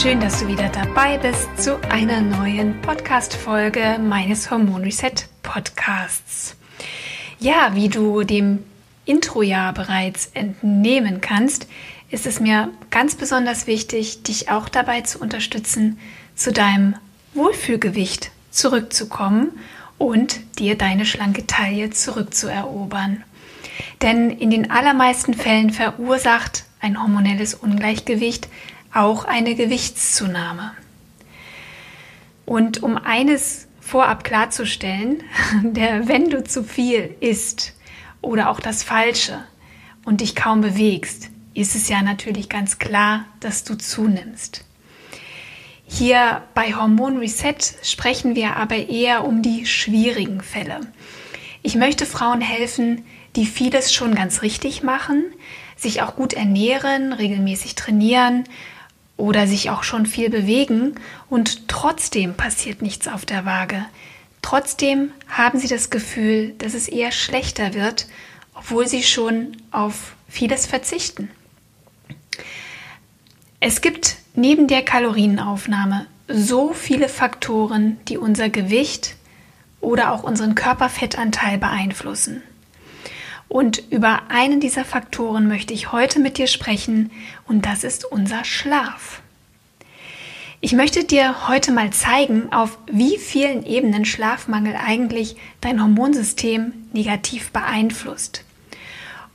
Schön, dass du wieder dabei bist zu einer neuen Podcast-Folge meines Hormon Reset Podcasts. Ja, wie du dem Intro ja bereits entnehmen kannst, ist es mir ganz besonders wichtig, dich auch dabei zu unterstützen, zu deinem Wohlfühlgewicht zurückzukommen und dir deine schlanke Taille zurückzuerobern. Denn in den allermeisten Fällen verursacht ein hormonelles Ungleichgewicht auch eine Gewichtszunahme. Und um eines vorab klarzustellen, der, wenn du zu viel isst oder auch das Falsche und dich kaum bewegst, ist es ja natürlich ganz klar, dass du zunimmst. Hier bei Hormon Reset sprechen wir aber eher um die schwierigen Fälle. Ich möchte Frauen helfen, die vieles schon ganz richtig machen, sich auch gut ernähren, regelmäßig trainieren oder sich auch schon viel bewegen und trotzdem passiert nichts auf der Waage. Trotzdem haben sie das Gefühl, dass es eher schlechter wird, obwohl sie schon auf vieles verzichten. Es gibt neben der Kalorienaufnahme so viele Faktoren, die unser Gewicht oder auch unseren Körperfettanteil beeinflussen. Und über einen dieser Faktoren möchte ich heute mit dir sprechen und das ist unser Schlaf. Ich möchte dir heute mal zeigen, auf wie vielen Ebenen Schlafmangel eigentlich dein Hormonsystem negativ beeinflusst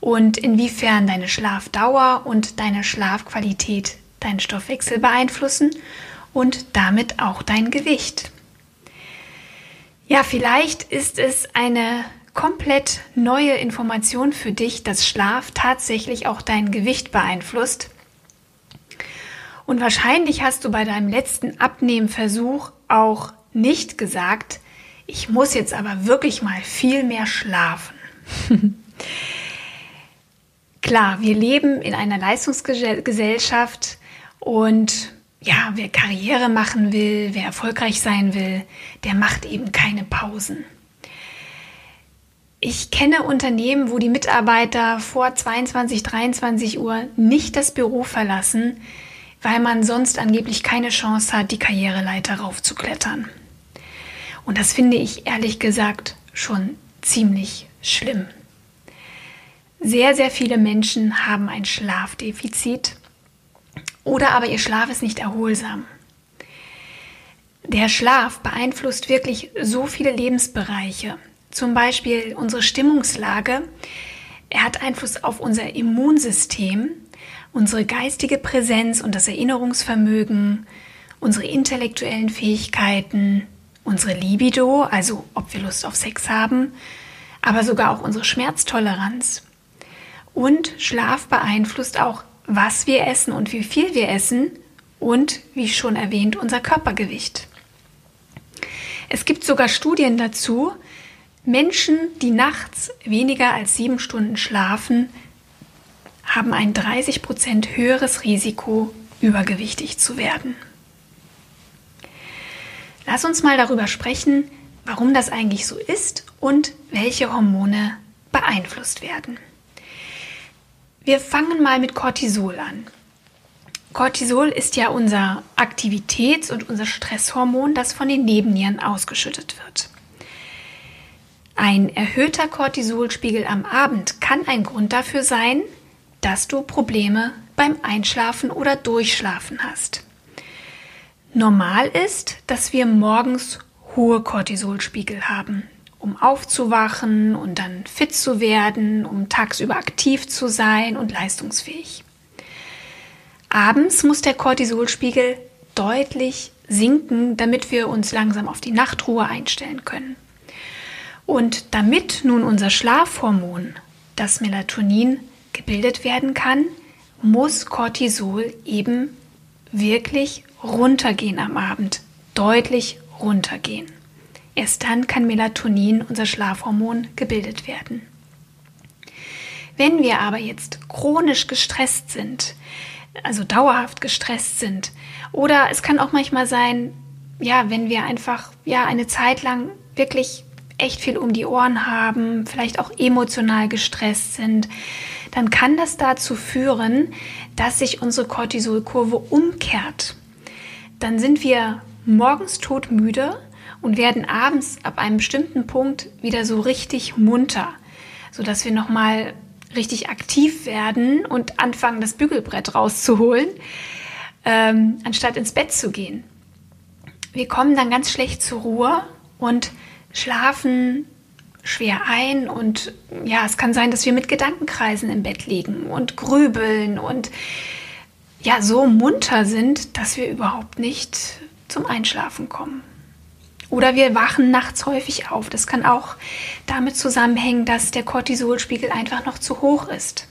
und inwiefern deine Schlafdauer und deine Schlafqualität deinen Stoffwechsel beeinflussen und damit auch dein Gewicht. Ja, vielleicht ist es eine komplett neue Information für dich, dass Schlaf tatsächlich auch dein Gewicht beeinflusst. Und wahrscheinlich hast du bei deinem letzten Abnehmversuch auch nicht gesagt, ich muss jetzt aber wirklich mal viel mehr schlafen. Klar, wir leben in einer Leistungsgesellschaft und ja, wer Karriere machen will, wer erfolgreich sein will, der macht eben keine Pausen. Ich kenne Unternehmen, wo die Mitarbeiter vor 22, 23 Uhr nicht das Büro verlassen, weil man sonst angeblich keine Chance hat, die Karriereleiter raufzuklettern. Und das finde ich ehrlich gesagt schon ziemlich schlimm. Sehr, sehr viele Menschen haben ein Schlafdefizit oder aber ihr Schlaf ist nicht erholsam. Der Schlaf beeinflusst wirklich so viele Lebensbereiche zum Beispiel unsere Stimmungslage. Er hat Einfluss auf unser Immunsystem, unsere geistige Präsenz und das Erinnerungsvermögen, unsere intellektuellen Fähigkeiten, unsere Libido, also ob wir Lust auf Sex haben, aber sogar auch unsere Schmerztoleranz. Und Schlaf beeinflusst auch, was wir essen und wie viel wir essen und, wie schon erwähnt, unser Körpergewicht. Es gibt sogar Studien dazu, Menschen, die nachts weniger als sieben Stunden schlafen, haben ein 30 Prozent höheres Risiko, übergewichtig zu werden. Lass uns mal darüber sprechen, warum das eigentlich so ist und welche Hormone beeinflusst werden. Wir fangen mal mit Cortisol an. Cortisol ist ja unser Aktivitäts- und unser Stresshormon, das von den Nebennieren ausgeschüttet wird. Ein erhöhter Cortisolspiegel am Abend kann ein Grund dafür sein, dass du Probleme beim Einschlafen oder Durchschlafen hast. Normal ist, dass wir morgens hohe Cortisolspiegel haben, um aufzuwachen und dann fit zu werden, um tagsüber aktiv zu sein und leistungsfähig. Abends muss der Cortisolspiegel deutlich sinken, damit wir uns langsam auf die Nachtruhe einstellen können. Und damit nun unser Schlafhormon, das Melatonin, gebildet werden kann, muss Cortisol eben wirklich runtergehen am Abend, deutlich runtergehen. Erst dann kann Melatonin, unser Schlafhormon, gebildet werden. Wenn wir aber jetzt chronisch gestresst sind, also dauerhaft gestresst sind, oder es kann auch manchmal sein, ja, wenn wir einfach ja eine Zeit lang wirklich echt viel um die Ohren haben, vielleicht auch emotional gestresst sind, dann kann das dazu führen, dass sich unsere Cortisolkurve umkehrt. Dann sind wir morgens todmüde und werden abends ab einem bestimmten Punkt wieder so richtig munter, sodass wir nochmal richtig aktiv werden und anfangen, das Bügelbrett rauszuholen, ähm, anstatt ins Bett zu gehen. Wir kommen dann ganz schlecht zur Ruhe und schlafen schwer ein und ja, es kann sein, dass wir mit Gedankenkreisen im Bett liegen und grübeln und ja, so munter sind, dass wir überhaupt nicht zum Einschlafen kommen. Oder wir wachen nachts häufig auf. Das kann auch damit zusammenhängen, dass der Cortisolspiegel einfach noch zu hoch ist.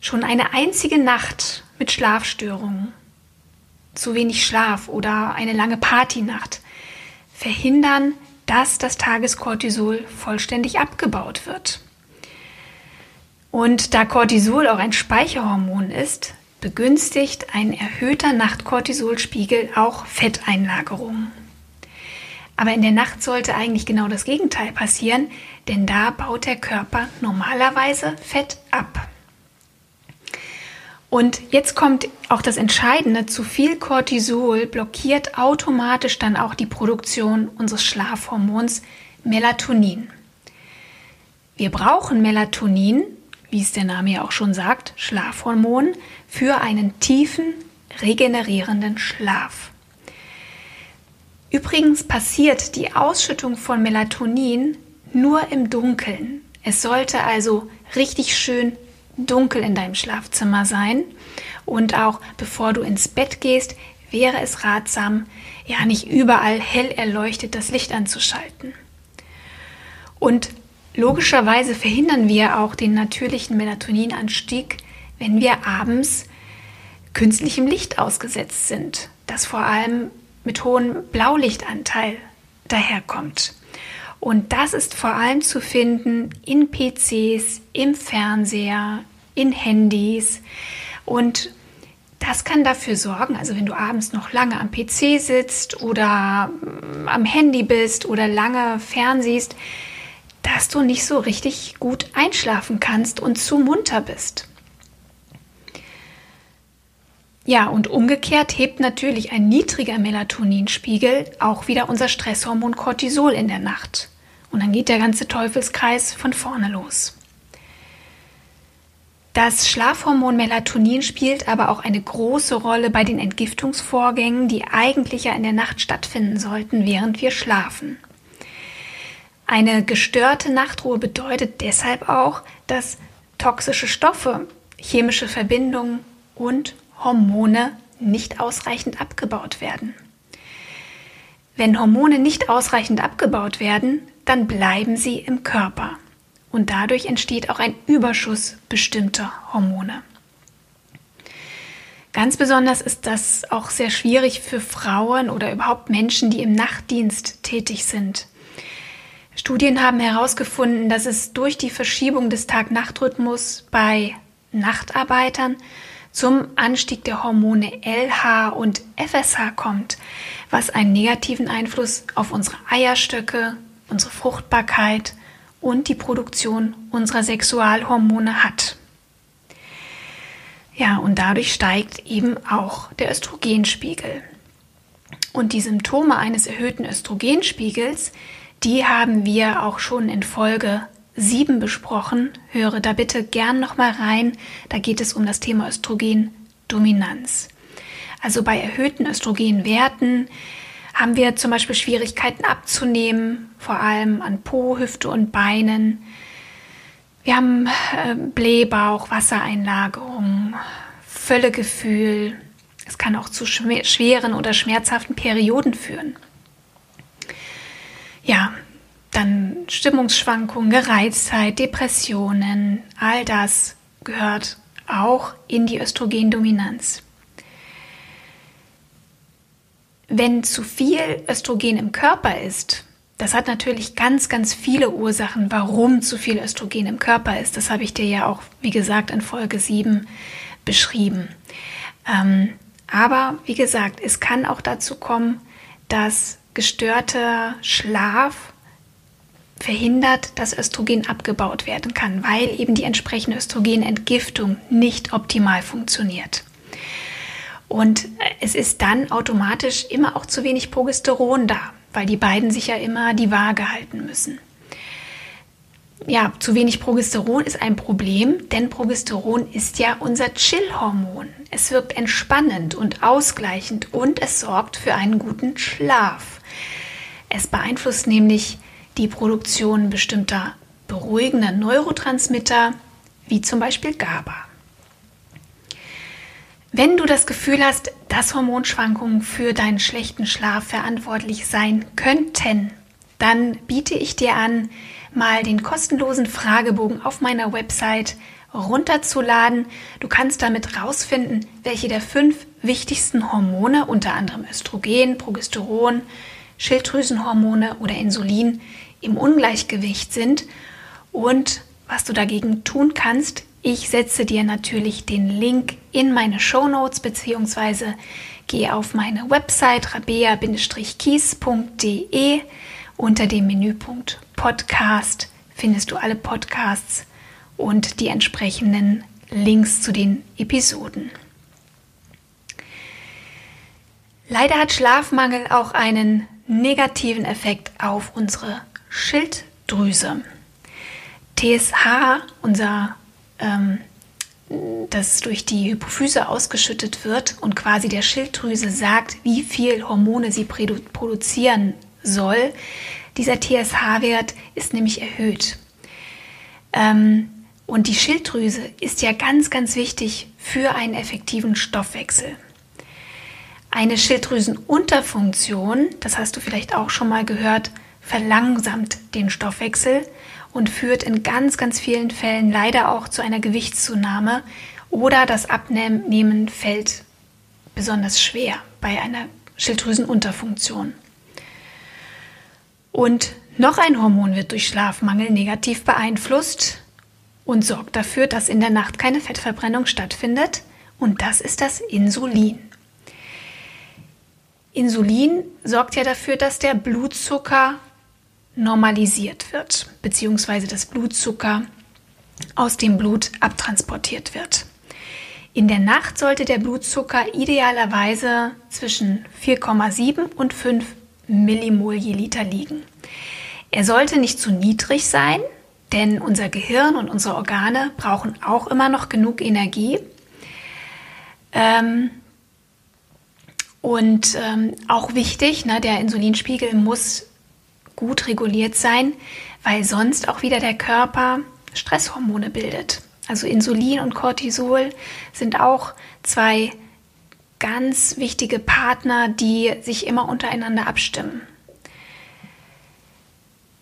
Schon eine einzige Nacht mit Schlafstörungen, zu wenig Schlaf oder eine lange Partynacht verhindern, dass das Tagescortisol vollständig abgebaut wird. Und da Cortisol auch ein Speicherhormon ist, begünstigt ein erhöhter Nachtcortisolspiegel auch Fetteinlagerungen. Aber in der Nacht sollte eigentlich genau das Gegenteil passieren, denn da baut der Körper normalerweise Fett ab. Und jetzt kommt auch das Entscheidende, zu viel Cortisol blockiert automatisch dann auch die Produktion unseres Schlafhormons Melatonin. Wir brauchen Melatonin, wie es der Name ja auch schon sagt, Schlafhormon, für einen tiefen, regenerierenden Schlaf. Übrigens passiert die Ausschüttung von Melatonin nur im Dunkeln. Es sollte also richtig schön dunkel in deinem Schlafzimmer sein. Und auch bevor du ins Bett gehst, wäre es ratsam, ja nicht überall hell erleuchtet das Licht anzuschalten. Und logischerweise verhindern wir auch den natürlichen Melatoninanstieg, wenn wir abends künstlichem Licht ausgesetzt sind, das vor allem mit hohem Blaulichtanteil daherkommt. Und das ist vor allem zu finden in PCs, im Fernseher, in Handys. Und das kann dafür sorgen, also wenn du abends noch lange am PC sitzt oder mm, am Handy bist oder lange fernsiehst, dass du nicht so richtig gut einschlafen kannst und zu munter bist. Ja, und umgekehrt hebt natürlich ein niedriger Melatoninspiegel auch wieder unser Stresshormon Cortisol in der Nacht. Und dann geht der ganze Teufelskreis von vorne los. Das Schlafhormon Melatonin spielt aber auch eine große Rolle bei den Entgiftungsvorgängen, die eigentlich ja in der Nacht stattfinden sollten, während wir schlafen. Eine gestörte Nachtruhe bedeutet deshalb auch, dass toxische Stoffe, chemische Verbindungen und Hormone nicht ausreichend abgebaut werden. Wenn Hormone nicht ausreichend abgebaut werden, dann bleiben sie im Körper und dadurch entsteht auch ein Überschuss bestimmter Hormone. Ganz besonders ist das auch sehr schwierig für Frauen oder überhaupt Menschen, die im Nachtdienst tätig sind. Studien haben herausgefunden, dass es durch die Verschiebung des Tag-Nacht-Rhythmus bei Nachtarbeitern zum Anstieg der Hormone LH und FSH kommt, was einen negativen Einfluss auf unsere Eierstöcke, unsere Fruchtbarkeit und die Produktion unserer Sexualhormone hat. Ja, und dadurch steigt eben auch der Östrogenspiegel. Und die Symptome eines erhöhten Östrogenspiegels, die haben wir auch schon in Folge 7 besprochen. Höre da bitte gern nochmal rein. Da geht es um das Thema Östrogendominanz. Also bei erhöhten Östrogenwerten haben wir zum Beispiel Schwierigkeiten abzunehmen, vor allem an Po, Hüfte und Beinen. Wir haben äh, Blähbauch, Wassereinlagerung, Völlegefühl. Es kann auch zu schweren oder schmerzhaften Perioden führen. Ja, dann Stimmungsschwankungen, Gereiztheit, Depressionen, all das gehört auch in die Östrogendominanz. Wenn zu viel Östrogen im Körper ist, das hat natürlich ganz, ganz viele Ursachen, warum zu viel Östrogen im Körper ist. Das habe ich dir ja auch, wie gesagt, in Folge 7 beschrieben. Ähm, aber wie gesagt, es kann auch dazu kommen, dass gestörter Schlaf verhindert, dass Östrogen abgebaut werden kann, weil eben die entsprechende Östrogenentgiftung nicht optimal funktioniert. Und es ist dann automatisch immer auch zu wenig Progesteron da, weil die beiden sich ja immer die Waage halten müssen. Ja, zu wenig Progesteron ist ein Problem, denn Progesteron ist ja unser Chill-Hormon. Es wirkt entspannend und ausgleichend und es sorgt für einen guten Schlaf. Es beeinflusst nämlich die Produktion bestimmter beruhigender Neurotransmitter, wie zum Beispiel GABA. Wenn du das Gefühl hast, dass Hormonschwankungen für deinen schlechten Schlaf verantwortlich sein könnten, dann biete ich dir an, mal den kostenlosen Fragebogen auf meiner Website runterzuladen. Du kannst damit herausfinden, welche der fünf wichtigsten Hormone, unter anderem Östrogen, Progesteron, Schilddrüsenhormone oder Insulin, im Ungleichgewicht sind und was du dagegen tun kannst, ich setze dir natürlich den Link in meine Show Notes beziehungsweise gehe auf meine Website rabea-kies.de. Unter dem Menüpunkt Podcast findest du alle Podcasts und die entsprechenden Links zu den Episoden. Leider hat Schlafmangel auch einen negativen Effekt auf unsere Schilddrüse. TSH, unser ähm, das durch die Hypophyse ausgeschüttet wird und quasi der Schilddrüse sagt, wie viel Hormone sie produzieren soll. Dieser TSH-Wert ist nämlich erhöht. Ähm, und die Schilddrüse ist ja ganz, ganz wichtig für einen effektiven Stoffwechsel. Eine Schilddrüsenunterfunktion, das hast du vielleicht auch schon mal gehört, verlangsamt den Stoffwechsel und führt in ganz, ganz vielen Fällen leider auch zu einer Gewichtszunahme oder das Abnehmen fällt besonders schwer bei einer Schilddrüsenunterfunktion. Und noch ein Hormon wird durch Schlafmangel negativ beeinflusst und sorgt dafür, dass in der Nacht keine Fettverbrennung stattfindet und das ist das Insulin. Insulin sorgt ja dafür, dass der Blutzucker normalisiert wird, beziehungsweise das Blutzucker aus dem Blut abtransportiert wird. In der Nacht sollte der Blutzucker idealerweise zwischen 4,7 und 5 Millimol je Liter liegen. Er sollte nicht zu niedrig sein, denn unser Gehirn und unsere Organe brauchen auch immer noch genug Energie. Ähm, und ähm, auch wichtig, ne, der Insulinspiegel muss gut reguliert sein, weil sonst auch wieder der Körper Stresshormone bildet. Also Insulin und Cortisol sind auch zwei ganz wichtige Partner, die sich immer untereinander abstimmen.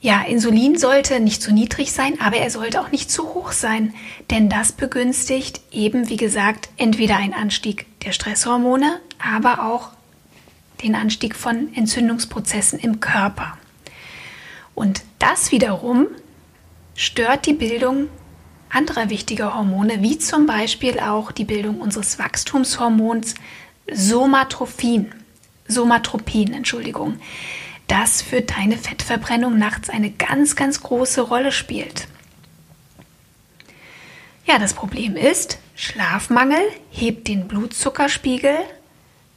Ja, Insulin sollte nicht zu niedrig sein, aber er sollte auch nicht zu hoch sein, denn das begünstigt eben, wie gesagt, entweder einen Anstieg der Stresshormone, aber auch den Anstieg von Entzündungsprozessen im Körper. Und das wiederum stört die Bildung anderer wichtiger Hormone, wie zum Beispiel auch die Bildung unseres Wachstumshormons Somatropin. Somatropin, Entschuldigung, das für deine Fettverbrennung nachts eine ganz, ganz große Rolle spielt. Ja, das Problem ist, Schlafmangel hebt den Blutzuckerspiegel,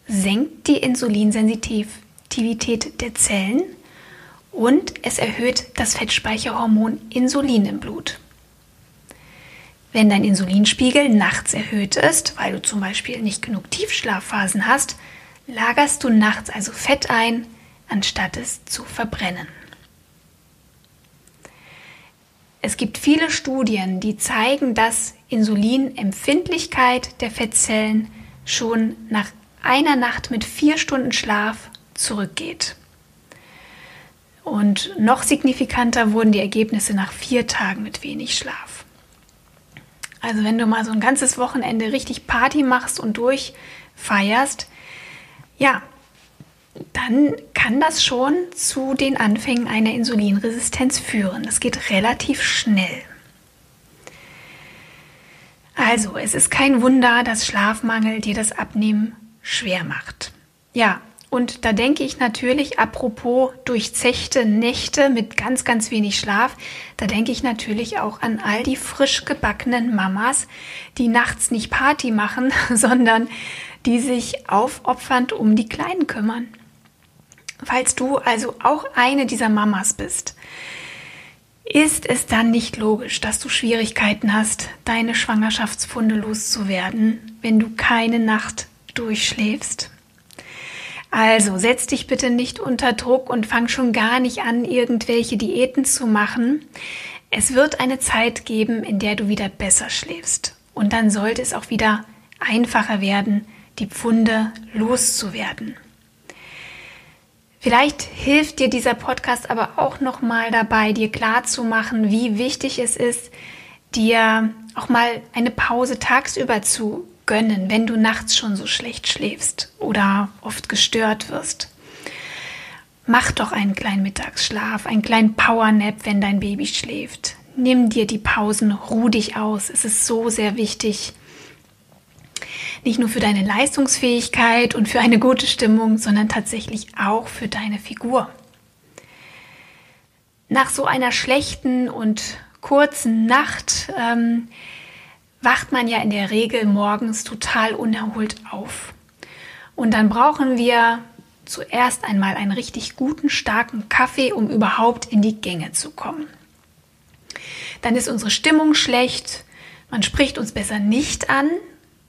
senkt die Insulinsensitivität der Zellen und es erhöht das Fettspeicherhormon Insulin im Blut. Wenn dein Insulinspiegel nachts erhöht ist, weil du zum Beispiel nicht genug Tiefschlafphasen hast, lagerst du nachts also Fett ein, anstatt es zu verbrennen. Es gibt viele Studien, die zeigen, dass Insulinempfindlichkeit der Fettzellen schon nach einer Nacht mit vier Stunden Schlaf zurückgeht. Und noch signifikanter wurden die Ergebnisse nach vier Tagen mit wenig Schlaf. Also wenn du mal so ein ganzes Wochenende richtig Party machst und durchfeierst, ja, dann kann das schon zu den Anfängen einer Insulinresistenz führen. Das geht relativ schnell. Also, es ist kein Wunder, dass Schlafmangel dir das Abnehmen schwer macht. Ja, und da denke ich natürlich, apropos durchzechte Nächte mit ganz, ganz wenig Schlaf, da denke ich natürlich auch an all die frisch gebackenen Mamas, die nachts nicht Party machen, sondern die sich aufopfernd um die Kleinen kümmern. Falls du also auch eine dieser Mamas bist, ist es dann nicht logisch, dass du Schwierigkeiten hast, deine Schwangerschaftsfunde loszuwerden, wenn du keine Nacht durchschläfst? Also setz dich bitte nicht unter Druck und fang schon gar nicht an, irgendwelche Diäten zu machen. Es wird eine Zeit geben, in der du wieder besser schläfst. Und dann sollte es auch wieder einfacher werden, die Pfunde loszuwerden. Vielleicht hilft dir dieser Podcast aber auch noch mal dabei, dir klar zu machen, wie wichtig es ist, dir auch mal eine Pause tagsüber zu gönnen, wenn du nachts schon so schlecht schläfst oder oft gestört wirst. Mach doch einen kleinen Mittagsschlaf, einen kleinen Powernap, wenn dein Baby schläft. Nimm dir die Pausen, ruh dich aus. Es ist so sehr wichtig, nicht nur für deine Leistungsfähigkeit und für eine gute Stimmung, sondern tatsächlich auch für deine Figur. Nach so einer schlechten und kurzen Nacht ähm, wacht man ja in der Regel morgens total unerholt auf. Und dann brauchen wir zuerst einmal einen richtig guten, starken Kaffee, um überhaupt in die Gänge zu kommen. Dann ist unsere Stimmung schlecht, man spricht uns besser nicht an,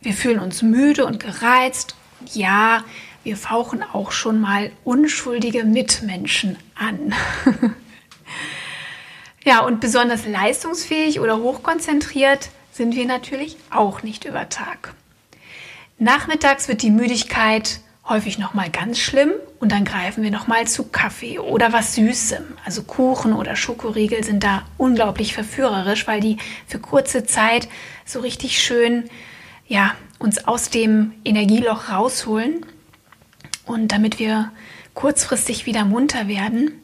wir fühlen uns müde und gereizt. Ja, wir fauchen auch schon mal unschuldige Mitmenschen an. ja, und besonders leistungsfähig oder hochkonzentriert sind wir natürlich auch nicht über Tag. Nachmittags wird die Müdigkeit häufig noch mal ganz schlimm und dann greifen wir noch mal zu Kaffee oder was Süßem. Also Kuchen oder Schokoriegel sind da unglaublich verführerisch, weil die für kurze Zeit so richtig schön ja, uns aus dem Energieloch rausholen und damit wir kurzfristig wieder munter werden.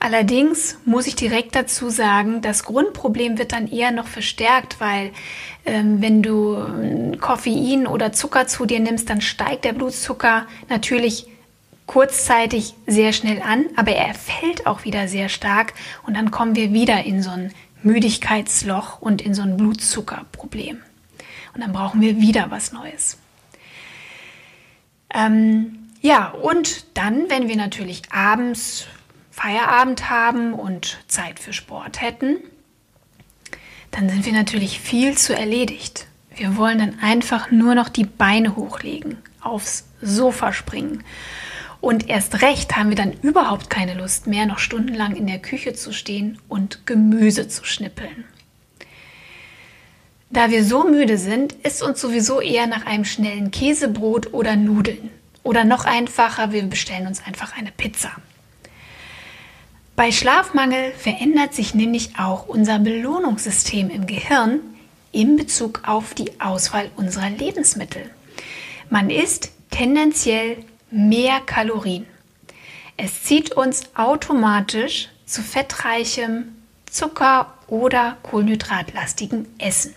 Allerdings muss ich direkt dazu sagen, das Grundproblem wird dann eher noch verstärkt, weil ähm, wenn du äh, Koffein oder Zucker zu dir nimmst, dann steigt der Blutzucker natürlich kurzzeitig sehr schnell an, aber er fällt auch wieder sehr stark und dann kommen wir wieder in so ein Müdigkeitsloch und in so ein Blutzuckerproblem. Und dann brauchen wir wieder was Neues. Ähm, ja, und dann, wenn wir natürlich abends Feierabend haben und Zeit für Sport hätten, dann sind wir natürlich viel zu erledigt. Wir wollen dann einfach nur noch die Beine hochlegen, aufs Sofa springen. Und erst recht haben wir dann überhaupt keine Lust mehr, noch stundenlang in der Küche zu stehen und Gemüse zu schnippeln. Da wir so müde sind, ist uns sowieso eher nach einem schnellen Käsebrot oder Nudeln. Oder noch einfacher, wir bestellen uns einfach eine Pizza. Bei Schlafmangel verändert sich nämlich auch unser Belohnungssystem im Gehirn in Bezug auf die Auswahl unserer Lebensmittel. Man isst tendenziell mehr Kalorien. Es zieht uns automatisch zu fettreichem, Zucker- oder kohlenhydratlastigen Essen.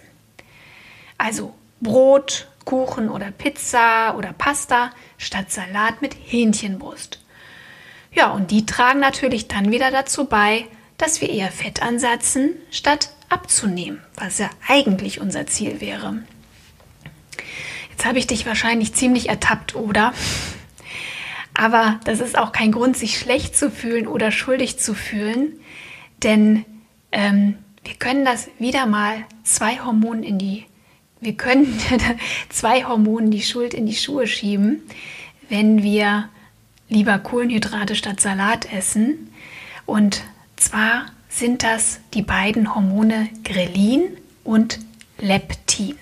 Also Brot, Kuchen oder Pizza oder Pasta statt Salat mit Hähnchenbrust. Ja, und die tragen natürlich dann wieder dazu bei, dass wir eher Fett ansetzen, statt abzunehmen, was ja eigentlich unser Ziel wäre. Jetzt habe ich dich wahrscheinlich ziemlich ertappt, oder? Aber das ist auch kein Grund, sich schlecht zu fühlen oder schuldig zu fühlen, denn ähm, wir können das wieder mal zwei Hormone in die wir können zwei Hormonen die Schuld in die Schuhe schieben, wenn wir lieber Kohlenhydrate statt Salat essen. Und zwar sind das die beiden Hormone Grelin und Leptin.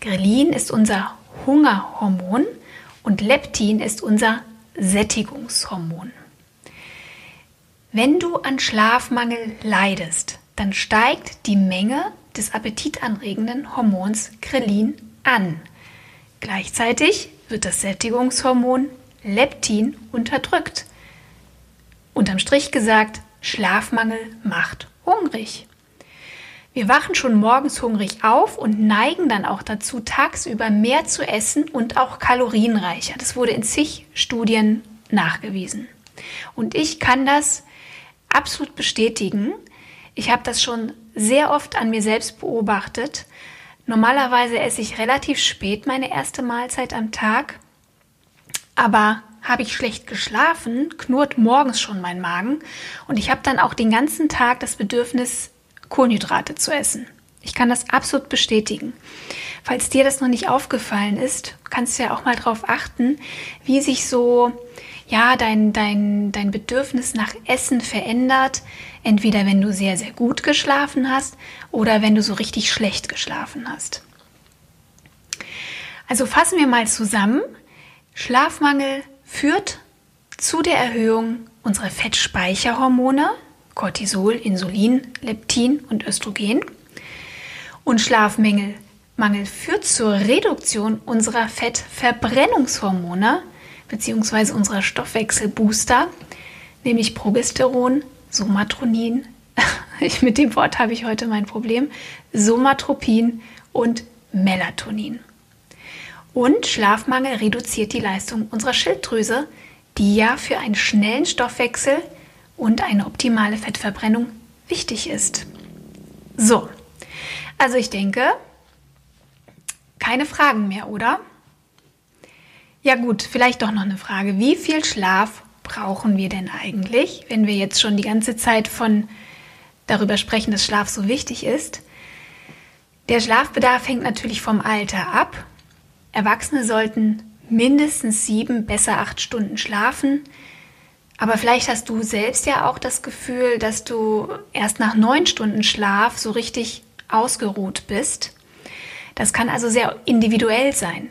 Grelin ist unser Hungerhormon und Leptin ist unser Sättigungshormon. Wenn du an Schlafmangel leidest, dann steigt die Menge des appetitanregenden Hormons Grelin an. Gleichzeitig wird das Sättigungshormon Leptin unterdrückt. Unterm Strich gesagt, Schlafmangel macht hungrig. Wir wachen schon morgens hungrig auf und neigen dann auch dazu, tagsüber mehr zu essen und auch kalorienreicher. Das wurde in zig Studien nachgewiesen. Und ich kann das absolut bestätigen. Ich habe das schon sehr oft an mir selbst beobachtet. Normalerweise esse ich relativ spät meine erste Mahlzeit am Tag, aber habe ich schlecht geschlafen, knurrt morgens schon mein Magen und ich habe dann auch den ganzen Tag das Bedürfnis, Kohlenhydrate zu essen. Ich kann das absolut bestätigen. Falls dir das noch nicht aufgefallen ist, kannst du ja auch mal darauf achten, wie sich so ja, dein, dein, dein Bedürfnis nach Essen verändert. Entweder wenn du sehr, sehr gut geschlafen hast oder wenn du so richtig schlecht geschlafen hast. Also fassen wir mal zusammen. Schlafmangel führt zu der Erhöhung unserer Fettspeicherhormone, Cortisol, Insulin, Leptin und Östrogen. Und Schlafmangel Mangel führt zur Reduktion unserer Fettverbrennungshormone bzw. unserer Stoffwechselbooster, nämlich Progesteron, Somatronin, mit dem Wort habe ich heute mein Problem, Somatropin und Melatonin. Und Schlafmangel reduziert die Leistung unserer Schilddrüse, die ja für einen schnellen Stoffwechsel und eine optimale Fettverbrennung wichtig ist. So, also ich denke, keine Fragen mehr, oder? Ja gut, vielleicht doch noch eine Frage. Wie viel Schlaf brauchen wir denn eigentlich, wenn wir jetzt schon die ganze Zeit von darüber sprechen, dass Schlaf so wichtig ist? Der Schlafbedarf hängt natürlich vom Alter ab. Erwachsene sollten mindestens sieben, besser acht Stunden schlafen. Aber vielleicht hast du selbst ja auch das Gefühl, dass du erst nach neun Stunden Schlaf so richtig ausgeruht bist. Das kann also sehr individuell sein.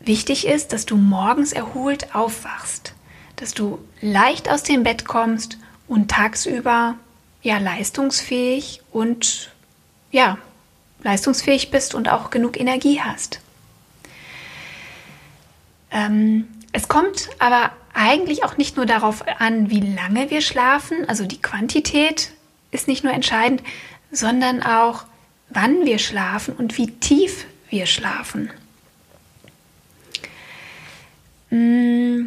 Wichtig ist, dass du morgens erholt aufwachst, dass du leicht aus dem Bett kommst und tagsüber ja leistungsfähig und ja, leistungsfähig bist und auch genug Energie hast. Ähm, es kommt aber eigentlich auch nicht nur darauf an, wie lange wir schlafen, also die Quantität ist nicht nur entscheidend, sondern auch, wann wir schlafen und wie tief wir schlafen. Mm,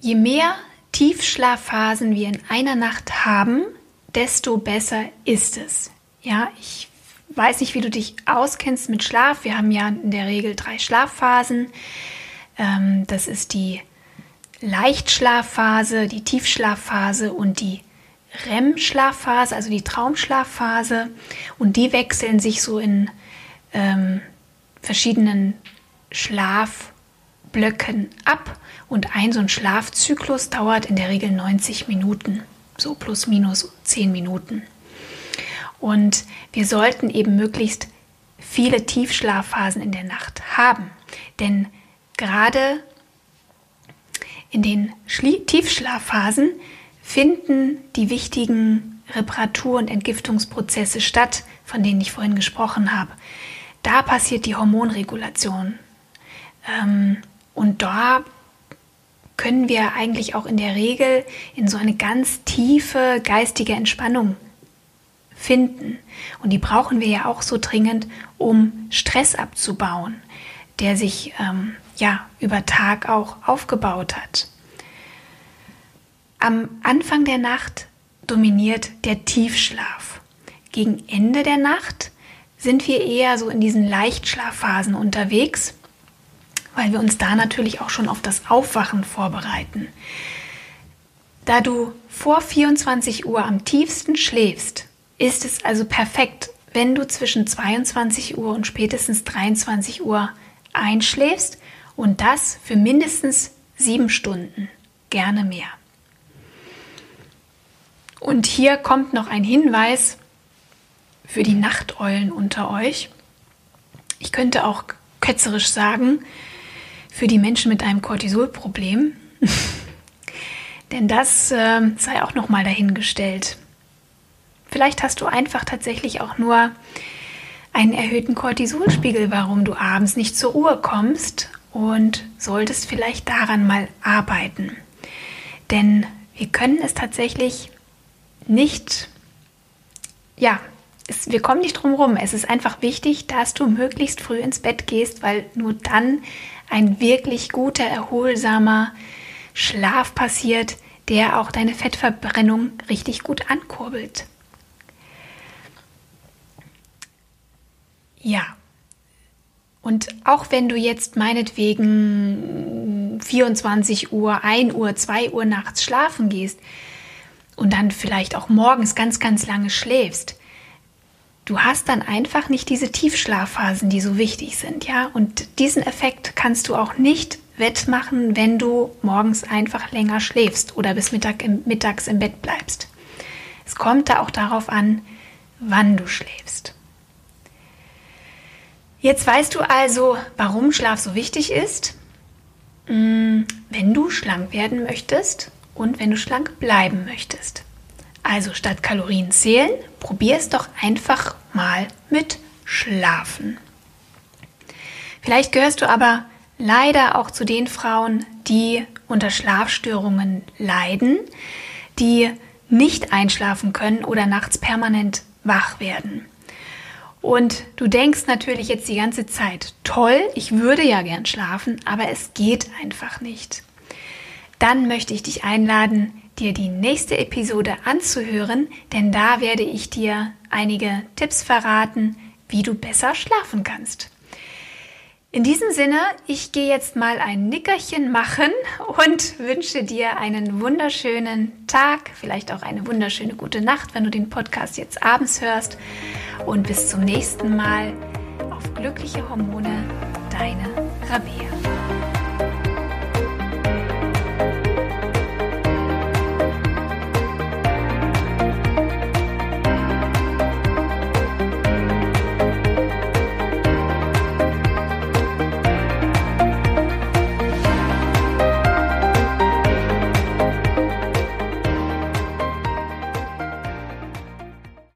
je mehr Tiefschlafphasen wir in einer Nacht haben, desto besser ist es. Ja, ich weiß nicht, wie du dich auskennst mit Schlaf. Wir haben ja in der Regel drei Schlafphasen. Ähm, das ist die Leichtschlafphase, die Tiefschlafphase und die REM-Schlafphase, also die Traumschlafphase. Und die wechseln sich so in ähm, verschiedenen Schlafblöcken ab. Und ein so ein Schlafzyklus dauert in der Regel 90 Minuten, so plus minus 10 Minuten. Und wir sollten eben möglichst viele Tiefschlafphasen in der Nacht haben. Denn gerade in den Schlie Tiefschlafphasen finden die wichtigen Reparatur- und Entgiftungsprozesse statt, von denen ich vorhin gesprochen habe. Da passiert die Hormonregulation. Ähm, und da können wir eigentlich auch in der Regel in so eine ganz tiefe geistige Entspannung finden. Und die brauchen wir ja auch so dringend, um Stress abzubauen, der sich ähm, ja über Tag auch aufgebaut hat. Am Anfang der Nacht dominiert der Tiefschlaf. Gegen Ende der Nacht sind wir eher so in diesen Leichtschlafphasen unterwegs, weil wir uns da natürlich auch schon auf das Aufwachen vorbereiten. Da du vor 24 Uhr am tiefsten schläfst, ist es also perfekt, wenn du zwischen 22 Uhr und spätestens 23 Uhr einschläfst und das für mindestens sieben Stunden, gerne mehr. Und hier kommt noch ein Hinweis für die Nachteulen unter euch. Ich könnte auch ketzerisch sagen, für die Menschen mit einem Cortisolproblem. Denn das äh, sei auch noch mal dahingestellt. Vielleicht hast du einfach tatsächlich auch nur einen erhöhten Cortisolspiegel, warum du abends nicht zur Ruhe kommst und solltest vielleicht daran mal arbeiten. Denn wir können es tatsächlich nicht, ja, es, wir kommen nicht drum rum. Es ist einfach wichtig, dass du möglichst früh ins Bett gehst, weil nur dann ein wirklich guter, erholsamer Schlaf passiert, der auch deine Fettverbrennung richtig gut ankurbelt. Ja. Und auch wenn du jetzt meinetwegen 24 Uhr, 1 Uhr, 2 Uhr nachts schlafen gehst und dann vielleicht auch morgens ganz, ganz lange schläfst, du hast dann einfach nicht diese Tiefschlafphasen, die so wichtig sind, ja? Und diesen Effekt kannst du auch nicht wettmachen, wenn du morgens einfach länger schläfst oder bis Mittag im, mittags im Bett bleibst. Es kommt da auch darauf an, wann du schläfst. Jetzt weißt du also, warum Schlaf so wichtig ist, mm, wenn du schlank werden möchtest und wenn du schlank bleiben möchtest. Also statt Kalorien zählen, probier es doch einfach mal mit Schlafen. Vielleicht gehörst du aber leider auch zu den Frauen, die unter Schlafstörungen leiden, die nicht einschlafen können oder nachts permanent wach werden. Und du denkst natürlich jetzt die ganze Zeit, toll, ich würde ja gern schlafen, aber es geht einfach nicht. Dann möchte ich dich einladen, dir die nächste Episode anzuhören, denn da werde ich dir einige Tipps verraten, wie du besser schlafen kannst. In diesem Sinne, ich gehe jetzt mal ein Nickerchen machen und wünsche dir einen wunderschönen Tag, vielleicht auch eine wunderschöne gute Nacht, wenn du den Podcast jetzt abends hörst. Und bis zum nächsten Mal auf glückliche Hormone, deine Rabea.